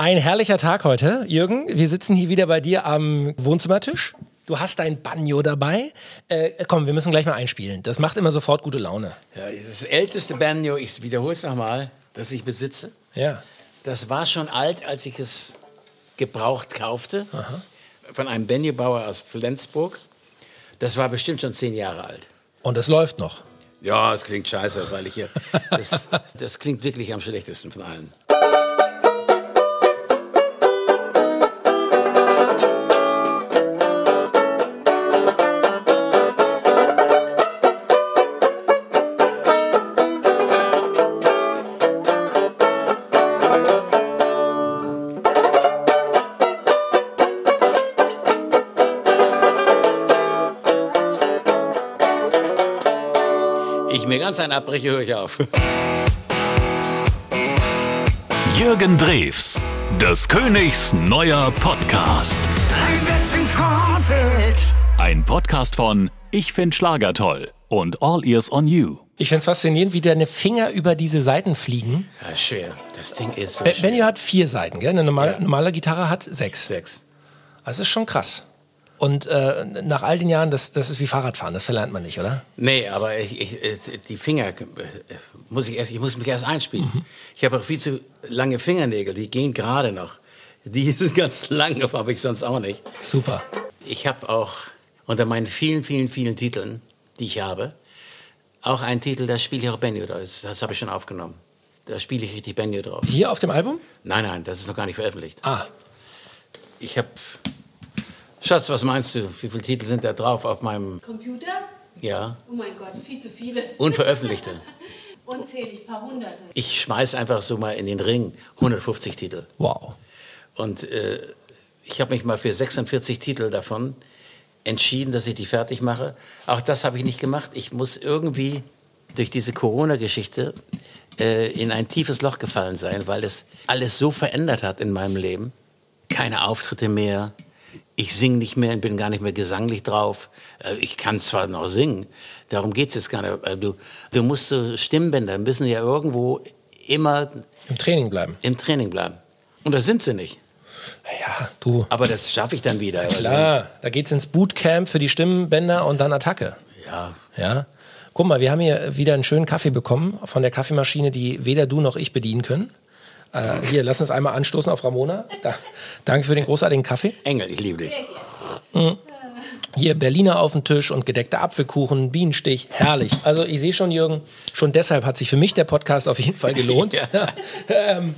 Ein herrlicher Tag heute, Jürgen. Wir sitzen hier wieder bei dir am Wohnzimmertisch. Du hast dein Banjo dabei. Äh, komm, wir müssen gleich mal einspielen. Das macht immer sofort gute Laune. Ja, das älteste Banjo, ich wiederhole es nochmal, das ich besitze. Ja. Das war schon alt, als ich es gebraucht kaufte. Von einem Banjo-Bauer aus Flensburg. Das war bestimmt schon zehn Jahre alt. Und es läuft noch. Ja, es klingt scheiße, weil ich hier. Das, das klingt wirklich am schlechtesten von allen. Einen abbreche, höre ich auf. Jürgen Drews, des Königs neuer Podcast. Ein Podcast von Ich find Schlager toll und All Ears on You. Ich finde es faszinierend, wie deine Finger über diese Seiten fliegen. Ja, schwer. Das Ding ist so Be- schwer. Benjo hat vier Seiten, gell? Eine normale, Ja. normale Gitarre hat sechs. Sechs. Das ist schon krass. Und äh, nach all den Jahren, das, das ist wie Fahrradfahren, das verlernt man nicht, oder? Nee, aber ich, ich, äh, die Finger äh, muss ich erst, ich muss mich erst einspielen. Ich habe auch viel zu lange Fingernägel, die gehen gerade noch. Die sind ganz lang, aber habe ich sonst auch nicht. Super. Ich habe auch unter meinen vielen, vielen, vielen Titeln, die ich habe, auch einen Titel, da spiele ich auch Banjo drauf. Das, das habe ich schon aufgenommen. Da spiele ich richtig Banjo drauf. Hier auf dem Album? Nein, nein, das ist noch gar nicht veröffentlicht. Ah, Ich habe... Schatz, was meinst du? Wie viele Titel sind da drauf auf meinem... Computer? Ja, Oh mein Gott, viel zu viele. unveröffentlichte. Unzählig, paar hunderte. Ich schmeiß einfach so mal in den Ring 150 Titel. wow. Und äh, ich habe mich mal für 46 Titel davon entschieden, dass ich die fertig mache. Auch das habe ich nicht gemacht. Ich muss irgendwie durch diese Corona-Geschichte äh, in ein tiefes Loch gefallen sein, weil es alles so verändert hat in meinem Leben. Keine Auftritte mehr. Ich singe nicht mehr und bin gar nicht mehr gesanglich drauf. Äh, Ich kann zwar noch singen, darum geht es jetzt gar nicht. Äh, Du, du musst so Stimmbänder müssen ja irgendwo immer Im Training bleiben. im Training bleiben. Und das sind sie nicht. Ja, du. Aber das schaffe ich dann wieder. Also, Klar, da geht's ins Bootcamp für die Stimmbänder und dann Attacke. Ja, Ja. Guck mal, wir haben hier wieder einen schönen Kaffee bekommen von der Kaffeemaschine, die weder du noch ich bedienen können. Äh, hier, lass uns einmal anstoßen auf Ramona. Da, danke für den großartigen Kaffee. Engel, ich liebe dich. Hier Berliner auf dem Tisch und gedeckter Apfelkuchen, Bienenstich, herrlich. Also ich sehe schon, Jürgen, schon deshalb hat sich für mich der Podcast auf jeden Fall gelohnt. Ja. ähm,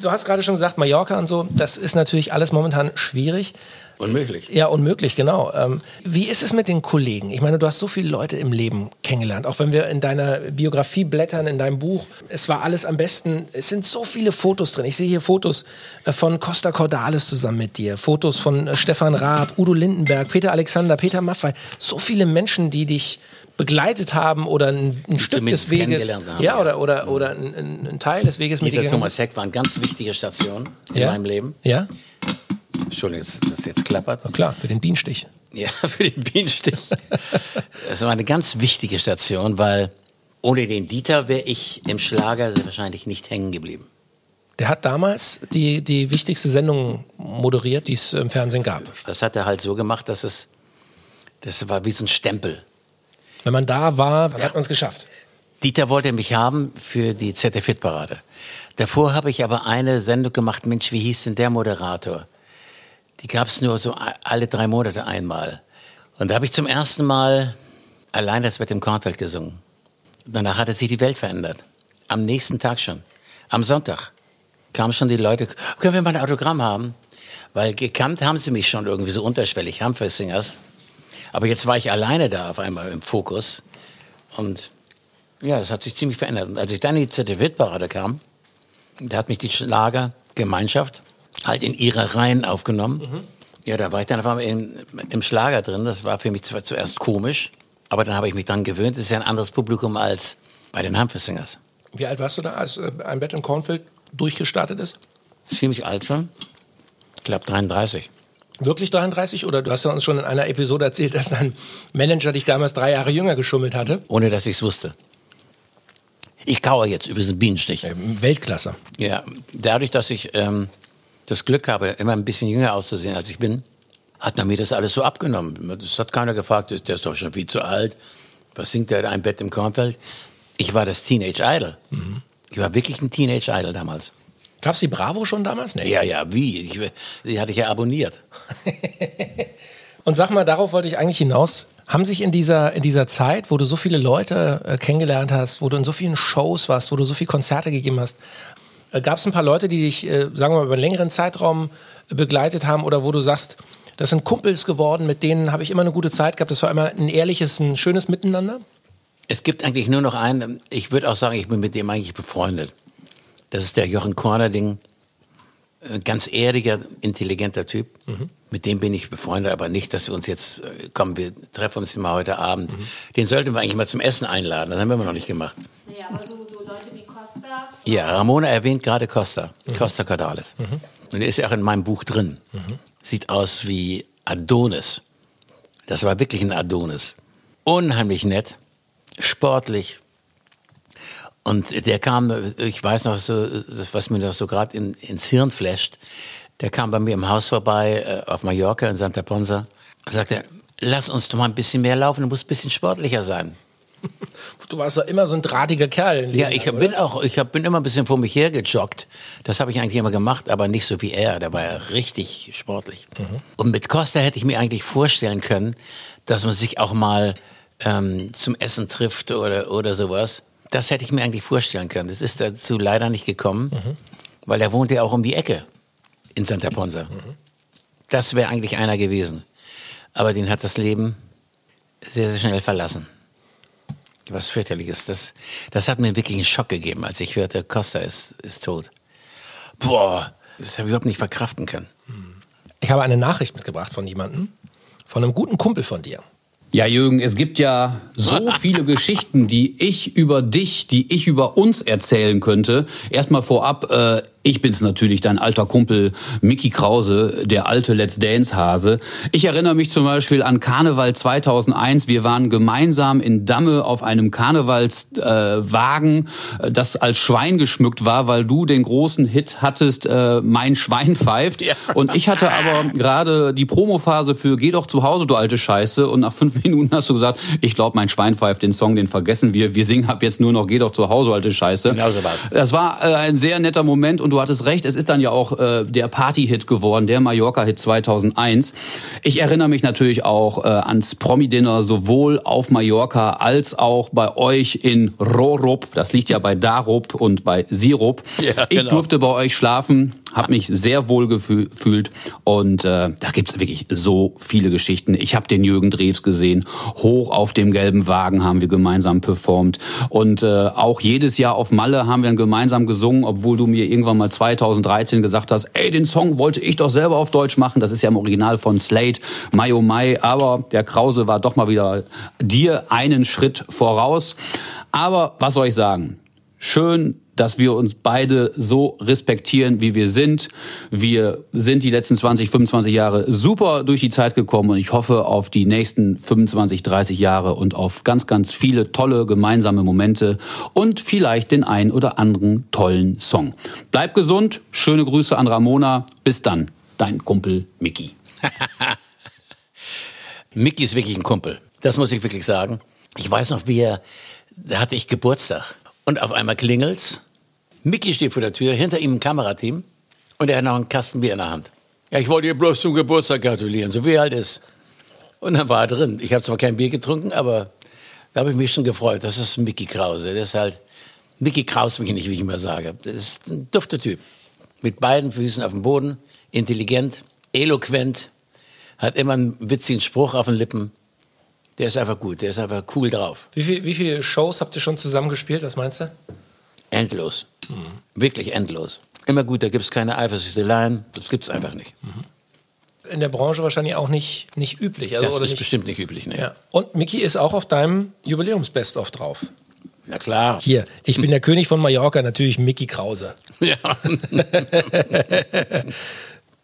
du hast gerade schon gesagt, Mallorca und so, das ist natürlich alles momentan schwierig. Unmöglich. Ja, unmöglich, genau. Ähm, wie ist es mit den Kollegen? Ich meine, du hast so viele Leute im Leben kennengelernt. Auch wenn wir in deiner Biografie blättern, in deinem Buch, es war alles am besten. Es sind so viele Fotos drin. Ich sehe hier Fotos äh, von Costa Cordalis zusammen mit dir, Fotos von äh, Stefan Raab, Udo Lindenberg, Peter Alexander, Peter Maffay. So viele Menschen, die dich begleitet haben oder ein, ein Stück des Weges. kennengelernt haben, ja, oder, oder, oder ein, ein, Teil des Weges mit dir Thomas Heck war eine ganz wichtige Station in Ja. meinem Leben. Ja, Entschuldigung, dass das jetzt klappert. na klar, für den Bienenstich. Ja, für den Bienenstich. Das war eine ganz wichtige Station, weil ohne den Dieter wäre ich im Schlager wahrscheinlich nicht hängen geblieben. Der hat damals die, die wichtigste Sendung moderiert, die es im Fernsehen gab. Das hat er halt so gemacht, dass es, das war wie so ein Stempel. Wenn man da war, dann hat man es geschafft. Dieter wollte mich haben für die ZDF-Parade. Davor habe ich aber eine Sendung gemacht, Mensch, wie hieß denn der Moderator? Die gab es nur so alle drei Monate einmal. Und da habe ich zum ersten Mal allein das mit dem Kornfeld gesungen. Danach hatte sich die Welt verändert. Am nächsten Tag schon. Am Sonntag kamen schon die Leute, können wir mal ein Autogramm haben? Weil gekannt haben sie mich schon irgendwie so unterschwellig, Humphrey Singers. Aber jetzt war ich alleine da auf einmal im Fokus. Und ja, das hat sich ziemlich verändert. Und als ich dann in die ZDF-Parade kam, da hat mich die Schlagergemeinschaft halt in ihre Reihen aufgenommen. Ja, da war ich dann auf einmal im, im Schlager drin. Das war für mich zwar zuerst komisch, aber dann habe ich mich dran gewöhnt. Es ist ja ein anderes Publikum als bei den Humphrey Singers. Wie alt warst du da, als äh, ein Bett im Kornfeld durchgestartet ist? Ziemlich alt schon. Ich glaube 33. Wirklich 33? Oder du hast ja uns schon in einer Episode erzählt, dass dein Manager dich damals drei Jahre jünger geschummelt hatte. Ohne dass ich es wusste. Ich kaue jetzt über diesen Bienenstich. Ähm, Weltklasse. Ja, dadurch, dass ich ähm, das Glück habe, immer ein bisschen jünger auszusehen, als ich bin, hat man mir das alles so abgenommen. Das hat keiner gefragt, der ist doch schon viel zu alt. Was singt der ein Bett im Kornfeld? Ich war das Teenage Idol. Ich war wirklich ein Teenage Idol damals. Gab's die Bravo schon damals? Nee. Ja, ja, wie? Ich, die hatte ich ja abonniert. Und sag mal, darauf wollte ich eigentlich hinaus. Haben sich in dieser, in dieser Zeit, wo du so viele Leute äh, kennengelernt hast, wo du in so vielen Shows warst, wo du so viele Konzerte gegeben hast, gab es ein paar Leute, die dich, äh, sagen wir mal, über einen längeren Zeitraum äh, begleitet haben oder wo du sagst, das sind Kumpels geworden, mit denen habe ich immer eine gute Zeit gehabt, das war immer ein ehrliches, ein schönes Miteinander? Es gibt eigentlich nur noch einen, ich würde auch sagen, ich bin mit dem eigentlich befreundet. Das ist der Jochen Kornerding. Ein ganz erdiger, intelligenter Typ. Mit dem bin ich befreundet, aber nicht, dass wir uns jetzt, äh, komm, wir treffen uns mal heute Abend. Den sollten wir eigentlich mal zum Essen einladen. Das haben wir immer noch nicht gemacht. Ja, aber so, so Leute wie Costa. Ja, Ramona erwähnt gerade Costa. Costa Cordalis. Und der ist ja auch in meinem Buch drin. Sieht aus wie Adonis. Das war wirklich ein Adonis. Unheimlich nett, sportlich. Und der kam, ich weiß noch so, was mir noch so gerade in, ins Hirn flasht, der kam bei mir im Haus vorbei, äh, auf Mallorca in Santa Ponsa, und sagte, lass uns doch mal ein bisschen mehr laufen, du musst ein bisschen sportlicher sein. Du warst doch immer so ein drahtiger Kerl. Ja, ich oder? bin auch, ich hab, bin immer ein bisschen vor mich hergejoggt. Das habe ich eigentlich immer gemacht, aber nicht so wie er. Der war ja richtig sportlich. Und mit Costa hätte ich mir eigentlich vorstellen können, dass man sich auch mal ähm, zum Essen trifft oder, oder sowas. Das hätte ich mir eigentlich vorstellen können. Das ist dazu leider nicht gekommen, weil er wohnt ja auch um die Ecke in Santa Ponsa. Das wäre eigentlich einer gewesen. Aber den hat das Leben sehr, sehr schnell verlassen. Was fürchterliches. Das, das hat mir wirklich einen Schock gegeben, als ich hörte, Costa ist, ist tot. Boah, das habe ich überhaupt nicht verkraften können. Ich habe eine Nachricht mitgebracht von jemandem, von einem guten Kumpel von dir. Ja, Jürgen, es gibt ja so viele Geschichten, die ich über dich, die ich über uns erzählen könnte. Erstmal vorab, äh, ich bin's natürlich, dein alter Kumpel Mickey Krause, der alte Let's Dance Hase. Ich erinnere mich zum Beispiel an Karneval 2001. Wir waren gemeinsam in Damme auf einem Karnevalswagen, äh, das als Schwein geschmückt war, weil du den großen Hit hattest, äh, Mein Schwein pfeift. Und ich hatte aber gerade die Promophase für Geh doch zu Hause, du alte Scheiße. Und nach fünf Minuten hast du gesagt, ich glaube, mein Schwein pfeift, den Song, den vergessen wir. Wir singen ab jetzt nur noch Geh doch zu Hause, alte Scheiße. Genau so war's. Das war äh, ein sehr netter Moment und du hattest recht, es ist dann ja auch äh, der Party-Hit geworden, der Mallorca-Hit 2001. Ich erinnere mich natürlich auch äh, ans Promi-Dinner sowohl auf Mallorca als auch bei euch in Rorup. Das liegt ja bei Darup und bei Sirup. Ja, ich genau. durfte bei euch schlafen, habe mich sehr wohl gefü- gefühlt und äh, da gibt's wirklich so viele Geschichten. Ich habe den Jürgen Drews gesehen, hoch auf dem gelben Wagen haben wir gemeinsam performt und äh, auch jedes Jahr auf Malle haben wir gemeinsam gesungen, obwohl du mir irgendwann mal 2013 gesagt hast, ey, den Song wollte ich doch selber auf Deutsch machen. Das ist ja im Original von Slate, Mai oh Mai, aber der Krause war doch mal wieder dir einen Schritt voraus. Aber was soll ich sagen? Schön, dass wir uns beide so respektieren, wie wir sind. Wir sind die letzten 20, 25 Jahre super durch die Zeit gekommen und ich hoffe auf die nächsten 25, 30 Jahre und auf ganz, ganz viele tolle gemeinsame Momente und vielleicht den ein oder anderen tollen Song. Bleib gesund, schöne Grüße an Ramona. Bis dann, dein Kumpel Mickey. Mickey ist wirklich ein Kumpel. Das muss ich wirklich sagen. Ich weiß noch, wie er, da hatte ich Geburtstag. Und auf einmal klingelt's. Mickey steht vor der Tür, hinter ihm ein Kamerateam. Und er hat noch einen Kasten Bier in der Hand. Ja, ich wollte ihr bloß zum Geburtstag gratulieren, so wie er halt ist. Und dann war er drin. Ich habe zwar kein Bier getrunken, aber da habe ich mich schon gefreut. Das ist Mickey Krause. Das ist halt, Mickey Kraus mich nicht, wie ich immer sage. Das ist ein dufter Typ. Mit beiden Füßen auf dem Boden, intelligent, eloquent, hat immer einen witzigen Spruch auf den Lippen. Der ist einfach gut, der ist einfach cool drauf. Wie, viel, wie viele Shows habt ihr schon zusammen gespielt? Was meinst du? Endlos. Wirklich endlos. Immer gut, da gibt's keine Eifersüchteleien. Das gibt's einfach nicht. In der Branche wahrscheinlich auch nicht, nicht üblich. Also, Das ist nicht, bestimmt nicht üblich. Ne? Ja. Und Mickey ist auch auf deinem Jubiläums-Best-of drauf. Na klar. Hier, ich bin der König von Mallorca, natürlich Mickey Krause. Ja.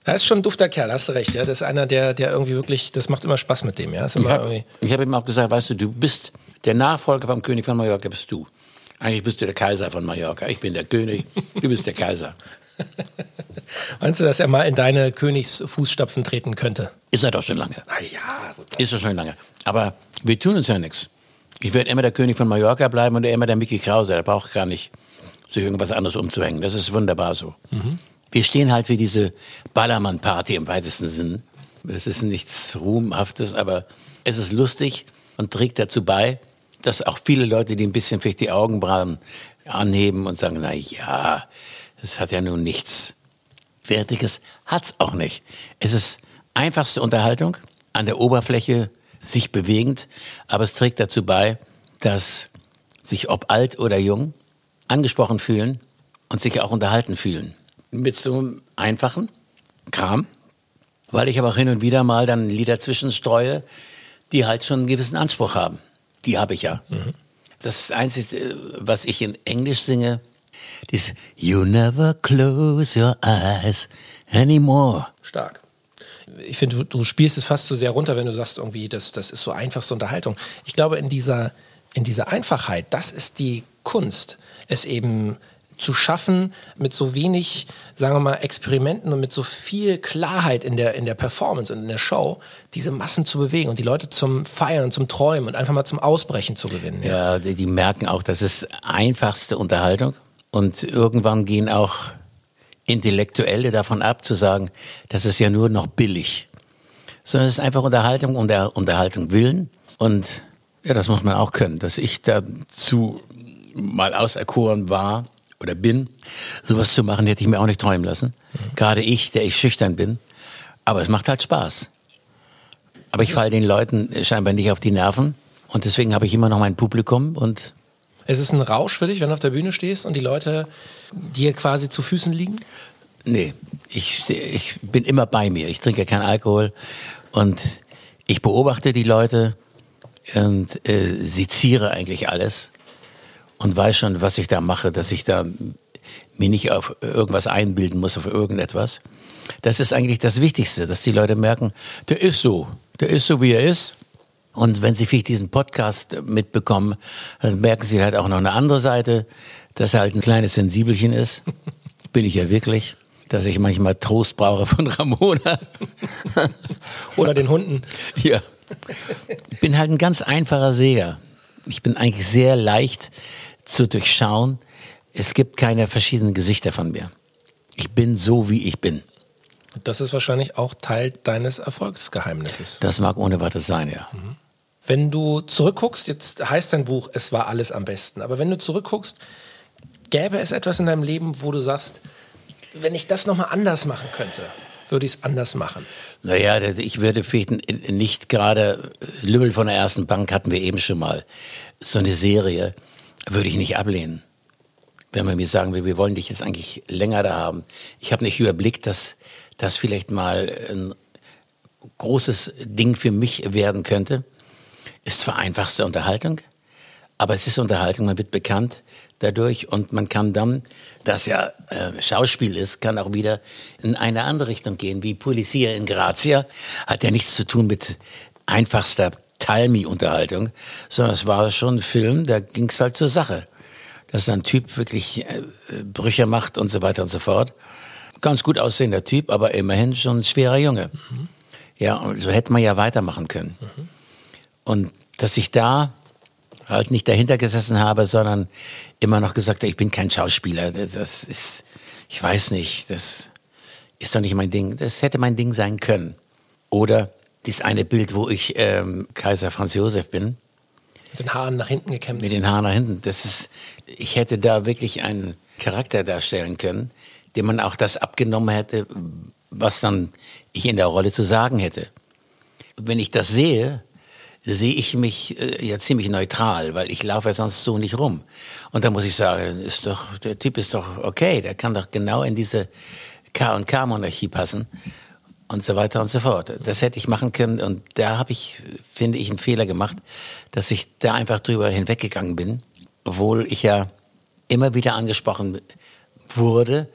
Er ist schon ein dufter Kerl, hast du recht. Ja? Das ist einer, der, der irgendwie wirklich, das macht immer Spaß mit dem. Ja? Ich habe hab ihm auch gesagt, weißt du, du bist der Nachfolger vom König von Mallorca, bist du. Eigentlich bist du der Kaiser von Mallorca. Ich bin der König, du bist der Kaiser. Meinst du, dass er mal in deine Königsfußstapfen treten könnte? Ist er doch schon lange. Na ja, gut. Ist er schon lange. Aber wir tun uns ja nichts. Ich werde immer der König von Mallorca bleiben und er immer der Mickey Krause. Der braucht gar nicht sich irgendwas anderes umzuhängen. Das ist wunderbar so. Wir stehen halt wie diese Ballermann-Party im weitesten Sinn. Es ist nichts Ruhmhaftes, aber es ist lustig und trägt dazu bei, dass auch viele Leute, die ein bisschen vielleicht die Augenbrauen anheben und sagen, na ja, das hat ja nun nichts Wertiges, hat's auch nicht. Es ist einfachste Unterhaltung, an der Oberfläche sich bewegend, aber es trägt dazu bei, dass sich ob alt oder jung angesprochen fühlen und sich auch unterhalten fühlen. Mit so einem einfachen Kram, weil ich aber auch hin und wieder mal dann Lieder zwischenstreue, die halt schon einen gewissen Anspruch haben. Die habe ich ja. Das Einzige, was ich in Englisch singe, ist You never close your eyes anymore. Stark. Ich finde, du, du spielst es fast zu sehr runter, wenn du sagst, irgendwie, das, das ist so einfachste Unterhaltung. Ich glaube, in dieser, in dieser Einfachheit, das ist die Kunst, es eben zu schaffen, mit so wenig, sagen wir mal, Experimenten und mit so viel Klarheit in der, in der Performance und in der Show, diese Massen zu bewegen und die Leute zum Feiern und zum Träumen und einfach mal zum Ausbrechen zu gewinnen. Ja, die, die merken auch, das ist einfachste Unterhaltung. Und irgendwann gehen auch Intellektuelle davon ab, zu sagen, das ist ja nur noch billig. Sondern es ist einfach Unterhaltung um der Unterhaltung willen. Und ja, das muss man auch können. Dass ich dazu mal auserkoren war oder bin, sowas zu machen, hätte ich mir auch nicht träumen lassen. Gerade ich, der ich schüchtern bin. Aber es macht halt Spaß. Aber ich falle den Leuten scheinbar nicht auf die Nerven. Und deswegen habe ich immer noch mein Publikum und Es ist ein Rausch für dich, wenn du auf der Bühne stehst und die Leute dir quasi zu Füßen liegen? Nee, ich, ich bin immer bei mir. Ich trinke keinen Alkohol und ich beobachte die Leute und äh, seziere eigentlich alles und weiß schon, was ich da mache, dass ich da mir nicht auf irgendwas einbilden muss, auf irgendetwas. Das ist eigentlich das Wichtigste, dass die Leute merken, der ist so, der ist so, wie er ist. Und wenn sie vielleicht diesen Podcast mitbekommen, dann merken sie halt auch noch eine andere Seite, dass er halt ein kleines Sensibelchen ist. Bin ich ja wirklich. Dass ich manchmal Trost brauche von Ramona. Oder den Hunden? Ja. Ich bin halt ein ganz einfacher Seher. Ich bin eigentlich sehr leicht zu durchschauen. Es gibt keine verschiedenen Gesichter von mir. Ich bin so, wie ich bin. Das ist wahrscheinlich auch Teil deines Erfolgsgeheimnisses. Das mag ohne Worte sein, ja. Wenn du zurückguckst, jetzt heißt dein Buch, es war alles am besten, aber wenn du zurückguckst, gäbe es etwas in deinem Leben, wo du sagst, wenn ich das nochmal anders machen könnte, würde ich es anders machen. Naja, ich würde vielleicht nicht gerade äh, Lümmel von der ersten Bank hatten wir eben schon mal. So eine Serie würde ich nicht ablehnen. Wenn man mir sagen will, wir wollen dich jetzt eigentlich länger da haben. Ich habe nicht überblickt, dass das vielleicht mal ein großes Ding für mich werden könnte. Ist zwar einfachste Unterhaltung, aber es ist Unterhaltung, man wird bekannt dadurch und man kann dann, das ja äh, Schauspiel ist, kann auch wieder in eine andere Richtung gehen, wie Polizia in Grazia, hat ja nichts zu tun mit einfachster Talmi-Unterhaltung, sondern es war schon ein Film, da ging es halt zur Sache. Dass ein Typ wirklich äh, Brüche macht und so weiter und so fort. Ganz gut aussehender Typ, aber immerhin schon ein schwerer Junge. Ja, und so hätte man ja weitermachen können. Und dass ich da halt nicht dahinter gesessen habe, sondern immer noch gesagt habe, ich bin kein Schauspieler. Das ist, ich weiß nicht, das ist doch nicht mein Ding. Das hätte mein Ding sein können. Oder dieses eine Bild, wo ich ähm, Kaiser Franz Josef bin, Mit den Haaren nach hinten gekämmt. mit den Haaren nach hinten. Das ist, ich hätte da wirklich einen Charakter darstellen können, dem man auch das abgenommen hätte, was dann ich in der Rolle zu sagen hätte. Wenn ich das sehe, sehe ich mich äh, ja ziemlich neutral, weil ich laufe ja sonst so nicht rum. Und da muss ich sagen, ist doch, der Typ ist doch okay, der kann doch genau in diese K&K-Monarchie passen und so weiter und so fort. Das hätte ich machen können und da habe ich, finde ich, einen Fehler gemacht, dass ich da einfach drüber hinweggegangen bin, obwohl ich ja immer wieder angesprochen wurde,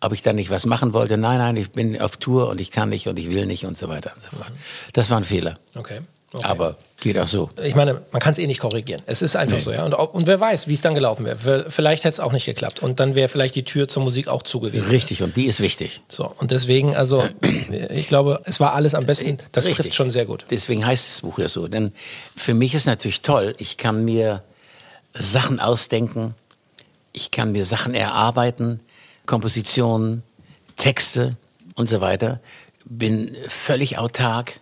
ob ich da nicht was machen wollte. Nein, nein, ich bin auf Tour und ich kann nicht und ich will nicht und so weiter und so fort. Das war ein Fehler. Okay. Aber geht auch so. Ich meine, man kann es eh nicht korrigieren. Es ist einfach so, ja. Und, und wer weiß, wie es dann gelaufen wäre. Vielleicht hätte es auch nicht geklappt. Und dann wäre vielleicht die Tür zur Musik auch zugewesen. Richtig, und die ist wichtig. So, und deswegen, also, ich glaube, es war alles am besten. Das Richtig. trifft schon sehr gut. Deswegen heißt das Buch ja so. Denn für mich ist natürlich toll, ich kann mir Sachen ausdenken, ich kann mir Sachen erarbeiten, Kompositionen, Texte und so weiter. Bin völlig autark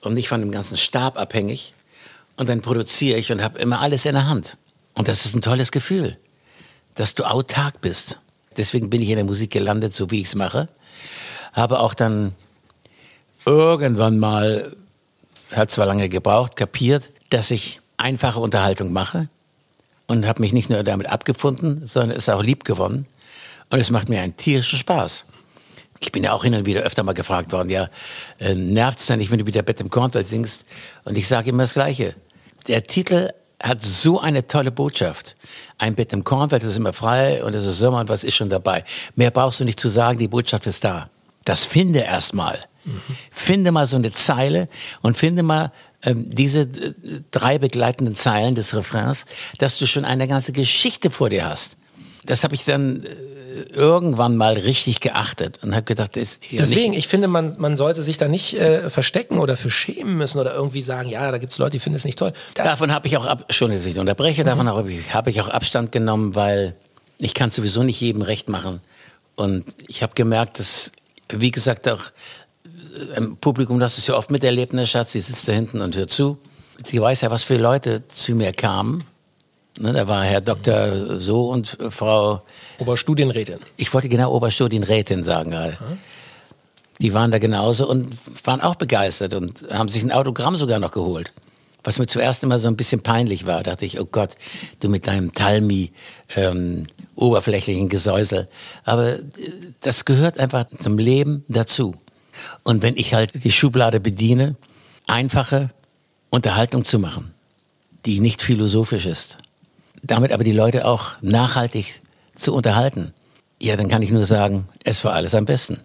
und nicht von dem ganzen Stab abhängig. Und dann produziere ich und habe immer alles in der Hand. Und das ist ein tolles Gefühl, dass du autark bist. Deswegen bin ich in der Musik gelandet, so wie ich es mache. Habe auch dann irgendwann mal, hat zwar lange gebraucht, kapiert, dass ich einfache Unterhaltung mache und habe mich nicht nur damit abgefunden, sondern es auch lieb gewonnen. Und es macht mir einen tierischen Spaß. Ich bin ja auch hin und wieder öfter mal gefragt worden, ja, äh, nervt's denn nicht, wenn du wieder Bett im Kornwald singst? Und ich sage immer das Gleiche. Der Titel hat so eine tolle Botschaft. Ein Bett im Kornwald ist immer frei und es ist Sommer und was ist schon dabei. Mehr brauchst du nicht zu sagen, die Botschaft ist da. Das finde erstmal. Mhm. Finde mal so eine Zeile und finde mal ähm, diese äh, drei begleitenden Zeilen des Refrains, dass du schon eine ganze Geschichte vor dir hast. Das habe ich dann äh, irgendwann mal richtig geachtet und habe gedacht, das ist Deswegen, ich finde, man, man sollte sich da nicht äh, verstecken oder für schämen müssen oder irgendwie sagen, ja, da gibt es Leute, die finden es nicht toll. Das, Davon habe ich auch, ab, schon, dass ich unterbreche, davon habe ich, habe ich auch Abstand genommen, weil ich kann sowieso nicht jedem recht machen. Und ich habe gemerkt, dass, wie gesagt, auch äh, im Publikum, das ist ja oft miterlebt, ne, Schatz, sie sitzt da hinten und hört zu. Sie weiß ja, was für Leute zu mir kamen. Ne, da war Herr Doktor so und Frau, Oberstudienrätin. ich wollte genau Oberstudienrätin sagen gerade. Die waren da genauso und waren auch begeistert und haben sich ein Autogramm sogar noch geholt. Was mir zuerst immer so ein bisschen peinlich war, dachte ich, oh Gott, du mit deinem Talmi, ähm, oberflächlichen Gesäusel. Aber äh, das gehört einfach zum Leben dazu. Und wenn ich halt die Schublade bediene, einfache Unterhaltung zu machen, die nicht philosophisch ist, damit aber die Leute auch nachhaltig zu unterhalten, ja, dann kann ich nur sagen, es war alles am besten.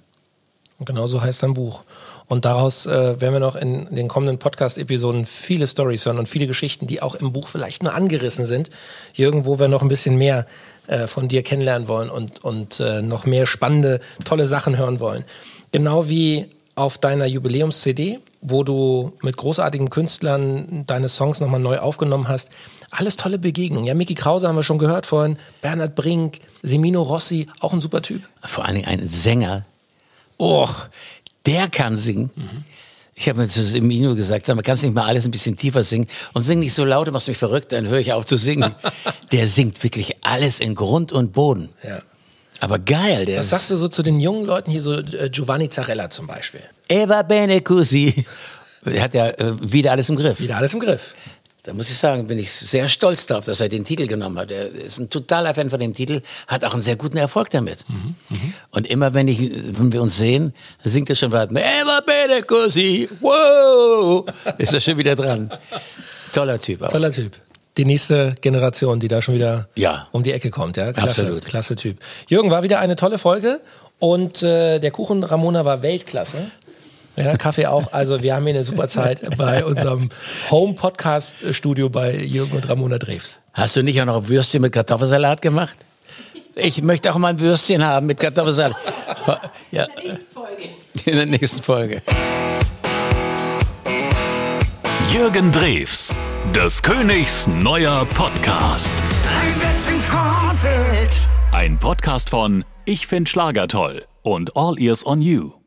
Genau so heißt dein Buch. Und daraus äh, werden wir noch in den kommenden Podcast-Episoden viele Stories hören und viele Geschichten, die auch im Buch vielleicht nur angerissen sind. Jürgen, wo wir noch ein bisschen mehr äh, von dir kennenlernen wollen und, und äh, noch mehr spannende, tolle Sachen hören wollen. Genau wie auf deiner Jubiläums-CD, wo du mit großartigen Künstlern deine Songs nochmal neu aufgenommen hast. Alles tolle Begegnungen. Ja, Mickey Krause haben wir schon gehört vorhin, Bernhard Brink, Semino Rossi, auch ein super Typ. Vor allen Dingen ein Sänger. Och, der kann singen. Ich habe mir zu Semino gesagt, sag mal, kannst nicht mal alles ein bisschen tiefer singen? Und sing nicht so laut, du machst mich verrückt, dann höre ich auf zu singen. der singt wirklich alles in Grund und Boden. Ja. Aber geil, der Was ist... sagst du so zu den jungen Leuten hier, so äh, Giovanni Zarella zum Beispiel? Eva bene così. Er hat ja äh, wieder alles im Griff. Wieder alles im Griff. Da muss ich sagen, bin ich sehr stolz darauf, dass er den Titel genommen hat. Er ist ein totaler Fan von dem Titel, hat auch einen sehr guten Erfolg damit. Und immer wenn, ich, wenn wir uns sehen, singt er schon weiter. Eva bene così, wow, ist er schon wieder dran. Toller Typ. Auch. Toller Typ. Die nächste Generation, die da schon wieder Ja. um die Ecke kommt. Ja? Klasse, Absolut. Klasse Typ. Jürgen, war wieder eine tolle Folge und äh, der Kuchen Ramona war Weltklasse. Ja, Kaffee auch. Also wir haben hier eine super Zeit bei unserem Home-Podcast-Studio bei Jürgen und Ramona Drews. Hast du nicht auch noch Würstchen mit Kartoffelsalat gemacht? Ich möchte auch mal ein Würstchen haben mit Kartoffelsalat. Ja, Nächste Folge. in der nächsten Folge. Jürgen Drews, des Königs neuer Podcast. Ein Podcast von Ich find Schlager toll und All Ears on You.